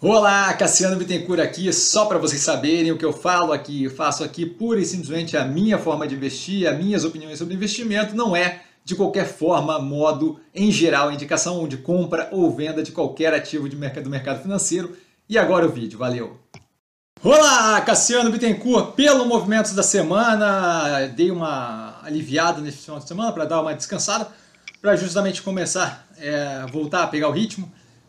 Olá, Cassiano Bittencourt aqui, só para vocês saberem o que eu falo aqui, eu faço aqui pura e simplesmente a minha forma de investir, as minhas opiniões sobre investimento, não é de qualquer forma, modo, em geral, indicação de compra ou venda de qualquer ativo de mercado, do mercado financeiro. E agora o vídeo, valeu! Olá, Cassiano Bittencourt, pelo movimento da semana, dei uma aliviada nesse final de semana para dar uma descansada, para justamente começar a é, voltar a pegar o ritmo.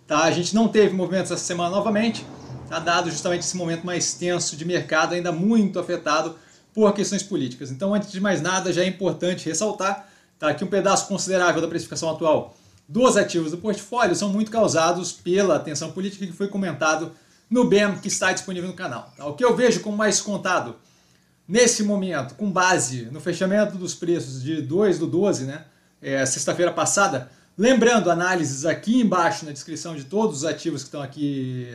Tá? A gente não teve movimentos essa semana novamente, tá? dado justamente esse momento mais tenso de mercado, ainda muito afetado por questões políticas. Então, antes de mais nada, já é importante ressaltar tá? que um pedaço considerável da precificação atual dos ativos do portfólio são muito causados pela tensão política que foi comentado no BEM que está disponível no canal. Tá? O que eu vejo como mais contado nesse momento, com base no fechamento dos preços de 2 do 12, né, é, sexta-feira passada, Lembrando, análises aqui embaixo na descrição de todos os ativos que estão aqui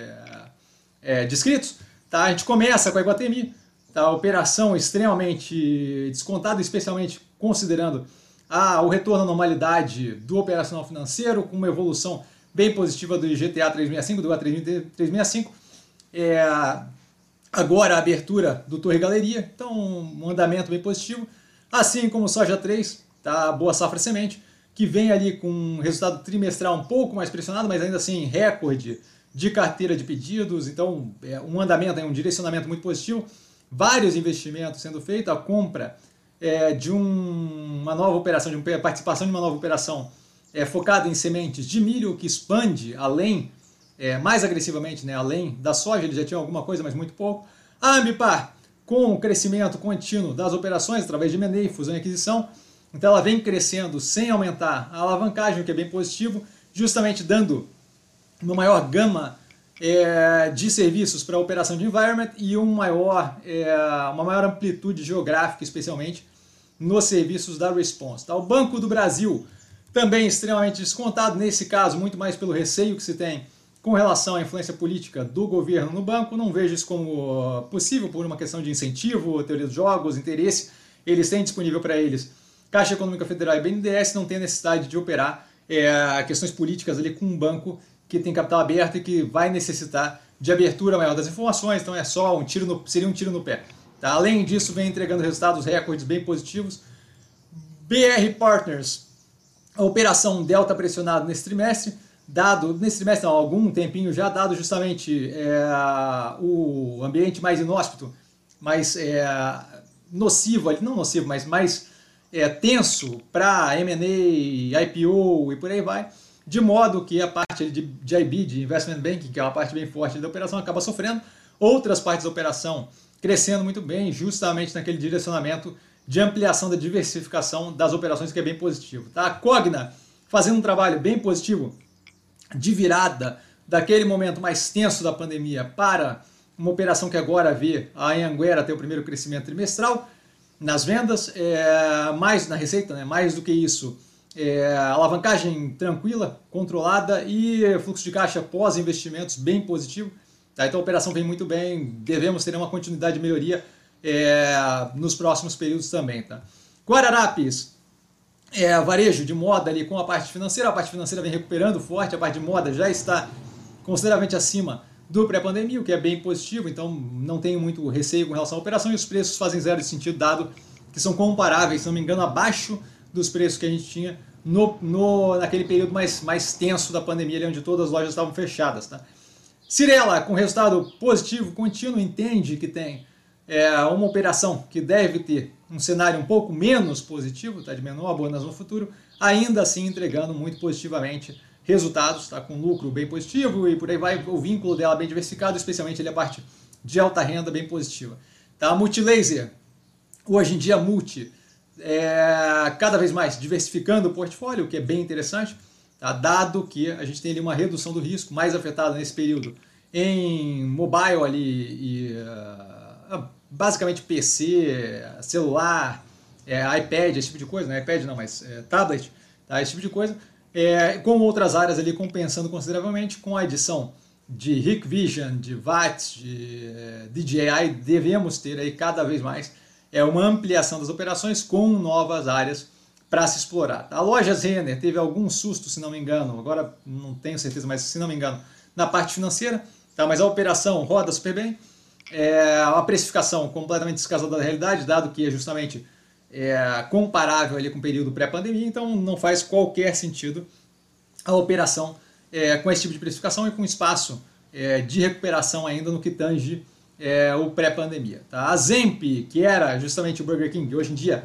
é, é, descritos. Tá? A gente começa com a Iguatemi, tá? operação extremamente descontada, especialmente considerando a, o retorno à normalidade do operacional financeiro, com uma evolução bem positiva do IGTA 365, do IGTA 365. É, agora a abertura do Torre Galeria, então um andamento bem positivo, assim como Soja 3, tá? boa safra semente que vem ali com um resultado trimestral um pouco mais pressionado, mas ainda assim recorde de carteira de pedidos, então é um andamento, é um direcionamento muito positivo, vários investimentos sendo feitos, a compra é, de um, uma nova operação, de uma participação de uma nova operação é, focada em sementes de milho, que expande além, é, mais agressivamente, né, além da soja, ele já tinha alguma coisa, mas muito pouco. A Ambipar, com o crescimento contínuo das operações, através de M&A, fusão e aquisição, então ela vem crescendo sem aumentar a alavancagem, o que é bem positivo, justamente dando uma maior gama é, de serviços para a operação de environment e um maior, é, uma maior amplitude geográfica, especialmente nos serviços da Response. Tá? O Banco do Brasil também extremamente descontado, nesse caso, muito mais pelo receio que se tem com relação à influência política do governo no banco. Não vejo isso como possível por uma questão de incentivo, teoria dos jogos, interesse. Eles têm disponível para eles Caixa Econômica Federal e BNDES não têm necessidade de operar é, questões políticas ali com um banco que tem capital aberto e que vai necessitar de abertura maior das informações, então é só um tiro no, seria um tiro no pé. Tá? Além disso, vem entregando resultados recordes bem positivos. BR Partners, a operação Delta pressionado nesse trimestre, dado, nesse trimestre não, algum tempinho já, dado justamente é, o ambiente mais inóspito, mais é, nocivo, não nocivo, mas mais é, tenso para M&A, IPO e por aí vai, de modo que a parte de, de IB, de Investment Banking, que é uma parte bem forte da operação, acaba sofrendo, outras partes da operação crescendo muito bem, justamente naquele direcionamento de ampliação da diversificação das operações, que é bem positivo. Tá? A Cogna fazendo um trabalho bem positivo de virada daquele momento mais tenso da pandemia para uma operação que agora vê a Anhanguera ter o primeiro crescimento trimestral, nas vendas, é, mais na receita, né, mais do que isso, é, alavancagem tranquila, controlada e fluxo de caixa pós-investimentos bem positivo. Tá? Então a operação vem muito bem, devemos ter uma continuidade de melhoria é, nos próximos períodos também. Tá? Guararapes, é, varejo de moda ali com a parte financeira, a parte financeira vem recuperando forte, a parte de moda já está consideravelmente acima do pré-pandemia, o que é bem positivo, então não tenho muito receio com relação à operação e os preços fazem zero de sentido, dado que são comparáveis, se não me engano, abaixo dos preços que a gente tinha no, no, naquele período mais, mais tenso da pandemia, onde todas as lojas estavam fechadas. Tá? Cirela, com resultado positivo contínuo, entende que tem é, uma operação que deve ter um cenário um pouco menos positivo, tá, de menor abonas no futuro, ainda assim entregando muito positivamente resultados, tá com lucro bem positivo e por aí vai, o vínculo dela bem diversificado, especialmente ali a parte de alta renda bem positiva. Tá? Multilaser, hoje em dia Multi, é, cada vez mais diversificando o portfólio, o que é bem interessante, tá? dado que a gente tem ali uma redução do risco mais afetada nesse período em mobile ali e uh, basicamente PC, celular, é, iPad, esse tipo de coisa, não é iPad não, mas é, tablet, tá? esse tipo de coisa, é, com outras áreas ali compensando consideravelmente, com a edição de Hikvision, de VATS, de é, DJI, devemos ter aí cada vez mais é uma ampliação das operações com novas áreas para se explorar. A loja Renner teve algum susto, se não me engano, agora não tenho certeza, mas se não me engano, na parte financeira, tá? mas a operação roda super bem. É uma precificação completamente descasada da realidade, dado que é justamente é, comparável ali com o período pré-pandemia, então não faz qualquer sentido a operação é, com esse tipo de precificação e com espaço é, de recuperação ainda no que tange é, o pré-pandemia. Tá? A Zemp, que era justamente o Burger King, hoje em dia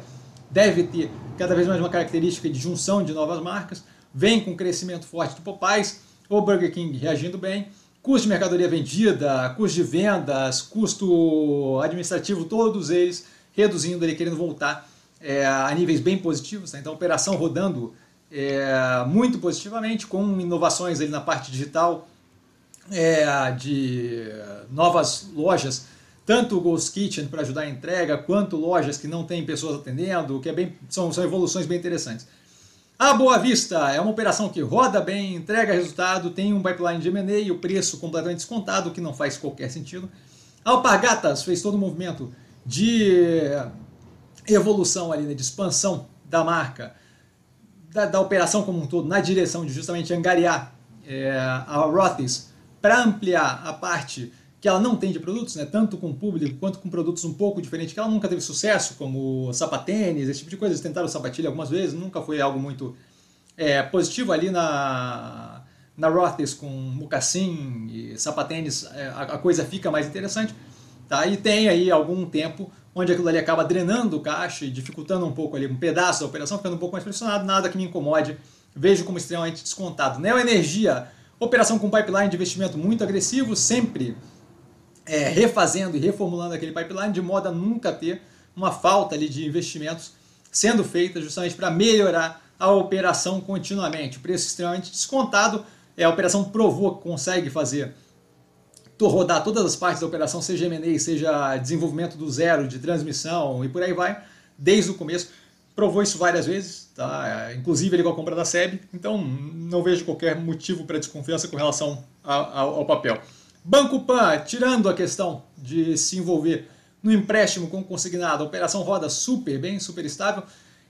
deve ter cada vez mais uma característica de junção de novas marcas, vem com crescimento forte do Popeyes, o Burger King reagindo bem, custo de mercadoria vendida, custo de vendas, custo administrativo, todos eles reduzindo ali, querendo voltar é, a níveis bem positivos. Tá? Então, a operação rodando é, muito positivamente, com inovações ali na parte digital, é, de novas lojas, tanto o Ghost Kitchen para ajudar a entrega, quanto lojas que não têm pessoas atendendo, que é bem, são, são evoluções bem interessantes. A Boa Vista é uma operação que roda bem, entrega resultado, tem um pipeline de M&A o preço completamente descontado, que não faz qualquer sentido. A Alpargatas fez todo o movimento de evolução ali, né, de expansão da marca, da, da, operação como um todo, na direção de justamente angariar é, a Rothy's para ampliar a parte que ela não tem de produtos, né, tanto com público quanto com produtos um pouco diferentes, que ela nunca teve sucesso, como sapatênis, esse tipo de coisa. Eles tentaram sapatilha algumas vezes, nunca foi algo muito é, positivo ali na, na Rothy's com mocassim e sapatênis, é, a, a, coisa fica mais interessante. Tá? E tem aí algum tempo onde aquilo ali acaba drenando o caixa e dificultando um pouco ali um pedaço da operação, ficando um pouco mais pressionado, nada que me incomode, vejo como extremamente descontado. Neo Energia, operação com pipeline de investimento muito agressivo, sempre é, refazendo e reformulando aquele pipeline de modo a nunca ter uma falta ali de investimentos sendo feita justamente para melhorar a operação continuamente. O preço extremamente descontado, é, a operação provou que consegue fazer rodar todas as partes da operação, seja M&A, seja desenvolvimento do zero, de transmissão e por aí vai, desde o começo. Provou isso várias vezes, tá? inclusive ele com a compra da SEB, então não vejo qualquer motivo para desconfiança com relação ao, ao papel. Banco Pan, tirando a questão de se envolver no empréstimo com consignado, a operação roda super bem, super estável,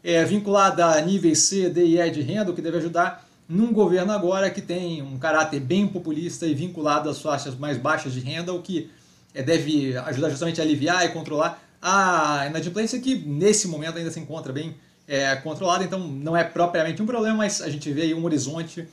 é vinculada a níveis C, D e E de renda, o que deve ajudar num governo agora que tem um caráter bem populista e vinculado às faixas mais baixas de renda, o que é, deve ajudar justamente a aliviar e controlar a inadimplência que nesse momento ainda se encontra bem é, controlada, então não é propriamente um problema, mas a gente vê aí um horizonte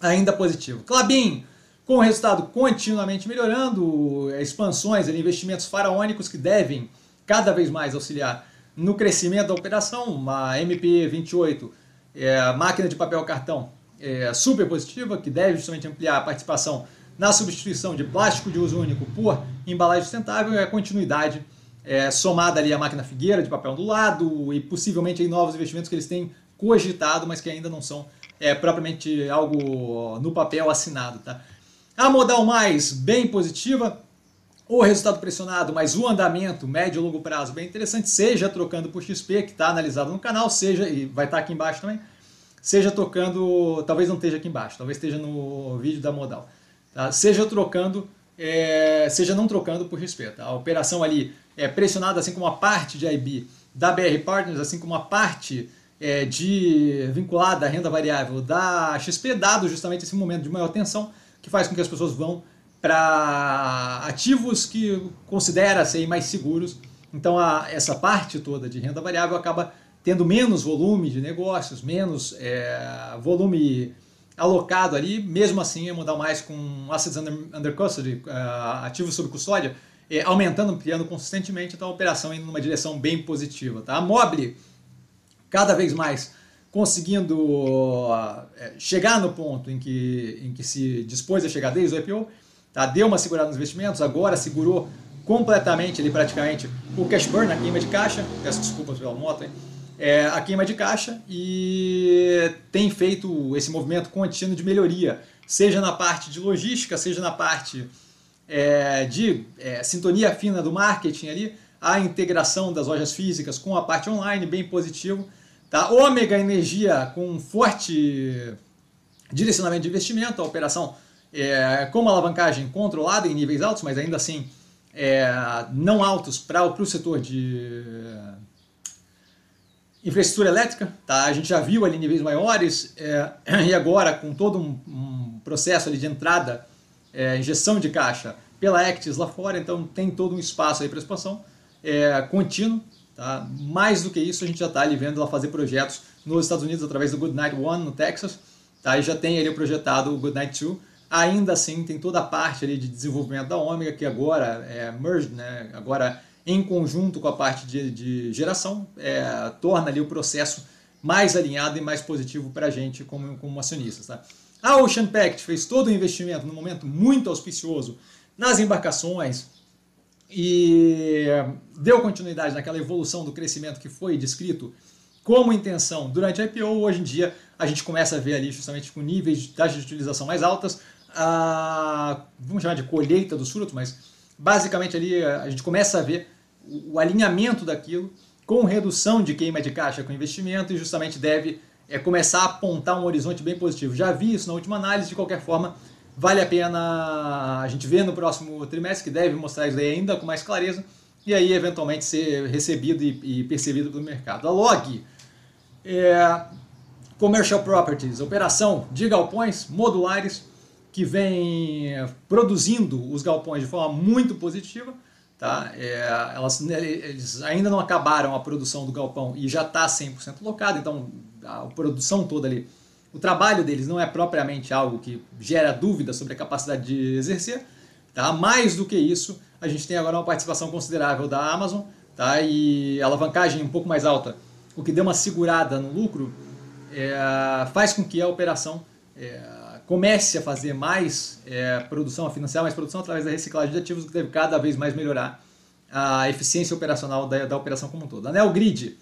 ainda positivo. Clabin, com o resultado continuamente melhorando, expansões, investimentos faraônicos que devem cada vez mais auxiliar no crescimento da operação, uma MP28, é, máquina de papel cartão é, super positiva, que deve justamente ampliar a participação na substituição de plástico de uso único por embalagem sustentável e a continuidade é, somada ali à máquina Figueira de papel do lado e possivelmente aí novos investimentos que eles têm cogitado, mas que ainda não são é, propriamente algo no papel assinado. Tá? A modal mais, bem positiva, o resultado pressionado, mas o andamento médio e longo prazo bem interessante, seja trocando por XP, que está analisado no canal, seja, e vai estar tá aqui embaixo também, seja tocando, talvez não esteja aqui embaixo, talvez esteja no vídeo da modal, tá? seja trocando, é, seja não trocando por XP. Tá? A operação ali é pressionada, assim como a parte de IB da BR Partners, assim como a parte é, de vinculada à renda variável da XP, dado justamente esse momento de maior tensão, que faz com que as pessoas vão para ativos que considera ser mais seguros. Então a, essa parte toda de renda variável acaba tendo menos volume de negócios, menos é, volume alocado ali, mesmo assim é mudar mais com assets under, under custody, uh, ativos sob custódia, é, aumentando, ampliando consistentemente, então a operação indo numa direção bem positiva. Tá? A Mobile, cada vez mais conseguindo uh, chegar no ponto em que, em que se dispôs a chegar desde o IPO, tá? deu uma segurada nos investimentos, agora segurou completamente ali praticamente o cash burn, a queima de caixa, peço desculpas pela moto, hein? É, a queima de caixa e tem feito esse movimento contínuo de melhoria, seja na parte de logística, seja na parte é, de é, sintonia fina do marketing ali, a integração das lojas físicas com a parte online, bem positivo. Tá? Ômega Energia com forte direcionamento de investimento, a operação é, com uma alavancagem controlada em níveis altos, mas ainda assim é, não altos para o setor de infraestrutura elétrica. Tá? A gente já viu ali níveis maiores é, e agora com todo um, um processo ali de entrada é, injeção de caixa pela Actis lá fora, então tem todo um espaço aí para expansão é, contínuo. Tá? Mais do que isso, a gente já está ali vendo ela fazer projetos nos Estados Unidos através do Goodnight One no Texas, tá? e já tem ali projetado o Goodnight 2. Ainda assim, tem toda a parte ali de desenvolvimento da Omega, que agora é merged, né? agora em conjunto com a parte de, de geração, é, torna ali o processo mais alinhado e mais positivo para a gente como, como acionistas. Tá? A Ocean Pact fez todo o investimento num momento muito auspicioso nas embarcações e deu continuidade naquela evolução do crescimento que foi descrito como intenção durante a IPO. Hoje em dia a gente começa a ver ali justamente com níveis de taxa de utilização mais altas, a, vamos chamar de colheita dos frutos, mas basicamente ali a gente começa a ver o, alinhamento daquilo com redução de queima de caixa com investimento e justamente deve é, começar a apontar um horizonte bem positivo. Já vi isso na última análise, de qualquer forma, vale a pena a gente ver no próximo trimestre, que deve mostrar isso ainda com mais clareza, e aí eventualmente ser recebido e, e percebido pelo mercado. A log é Commercial Properties, operação de galpões modulares que vem produzindo os galpões de forma muito positiva. Tá? É, elas, né, eles ainda não acabaram a produção do galpão e já está 100% locado, então a produção toda ali, o trabalho deles não é propriamente algo que gera dúvida sobre a capacidade de exercer. Tá? Mais do que isso, a gente tem agora uma participação considerável da Amazon tá? e alavancagem um pouco mais alta, o que deu uma segurada no lucro, é, faz com que a operação é, comece a fazer mais é, produção, a financiar mais produção através da reciclagem de ativos, que deve cada vez mais melhorar a eficiência operacional da, da operação como um todo. A NeoGrid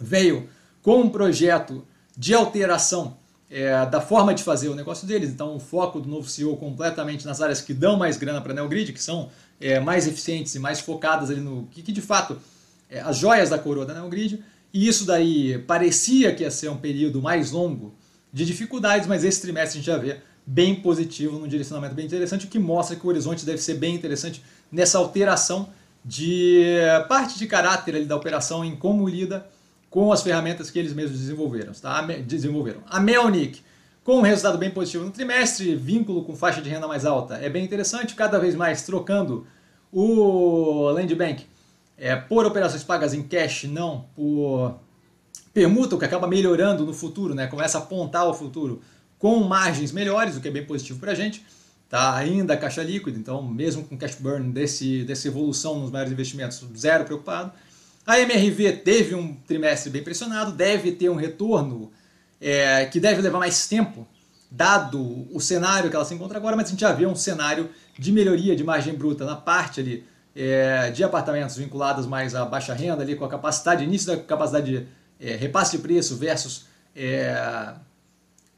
veio com um projeto de alteração é, da forma de fazer o negócio deles, então o foco do novo CEO completamente nas áreas que dão mais grana para a NeoGrid, que são é, mais eficientes e mais focadas ali no que, que de fato é as joias da coroa da NeoGrid, e isso daí parecia que ia ser um período mais longo de dificuldades, mas esse trimestre a gente já vê bem positivo, num direcionamento bem interessante, o que mostra que o horizonte deve ser bem interessante nessa alteração de parte de caráter ali da operação em como lida com as ferramentas que eles mesmos desenvolveram. Tá? desenvolveram. A Melnick, com um resultado bem positivo no trimestre, vínculo com faixa de renda mais alta, é bem interessante, cada vez mais trocando o Land Bank é, por operações pagas em cash, não por permuta, o que acaba melhorando no futuro, né? começa a apontar o futuro com margens melhores, o que é bem positivo para a gente. Tá ainda caixa líquida, então mesmo com cash burn desse, dessa evolução nos maiores investimentos, zero preocupado. A MRV teve um trimestre bem pressionado, deve ter um retorno é, que deve levar mais tempo, dado o cenário que ela se encontra agora, mas a gente já vê um cenário de melhoria de margem bruta na parte ali, é, de apartamentos vinculados mais à baixa renda, ali, com a capacidade, início da capacidade de é, repasse de preço versus é,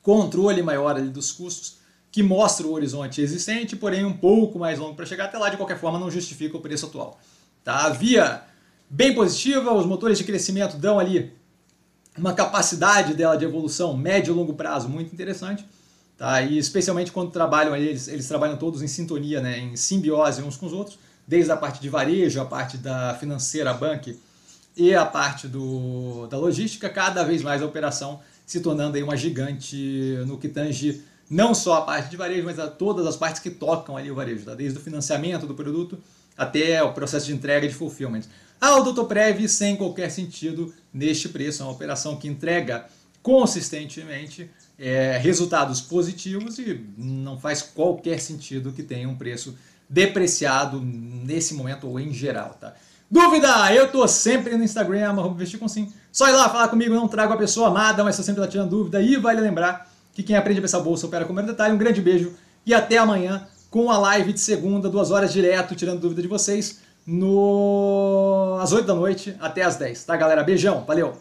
controle maior ali dos custos, que mostra o horizonte existente, porém um pouco mais longo para chegar até lá, de qualquer forma não justifica o preço atual. Tá? A via bem positiva, os motores de crescimento dão ali uma capacidade dela de evolução médio e longo prazo muito interessante. Tá? E especialmente quando trabalham, eles, eles trabalham todos em sintonia, né? em simbiose uns com os outros, desde a parte de varejo, a parte da financeira, banque, e a parte do, da logística, cada vez mais a operação se tornando aí uma gigante no que tange não só a parte de varejo, mas a todas as partes que tocam ali o varejo, tá? desde o financiamento do produto até o processo de entrega de fulfillment. A Odotoprev, sem qualquer sentido neste preço, é uma operação que entrega consistentemente é, resultados positivos e não faz qualquer sentido que tenha um preço depreciado nesse momento ou em geral. Tá? Dúvida? Eu tô sempre no Instagram, vestir com sim. Só ir lá falar comigo, não trago a pessoa amada, mas tô sempre lá tirando dúvida. E vale lembrar que quem aprende a pensar bolsa opera com o detalhe. Um grande beijo e até amanhã com a live de segunda, duas horas direto, tirando dúvida de vocês, no... às 8 da noite até às 10, tá galera? Beijão, valeu!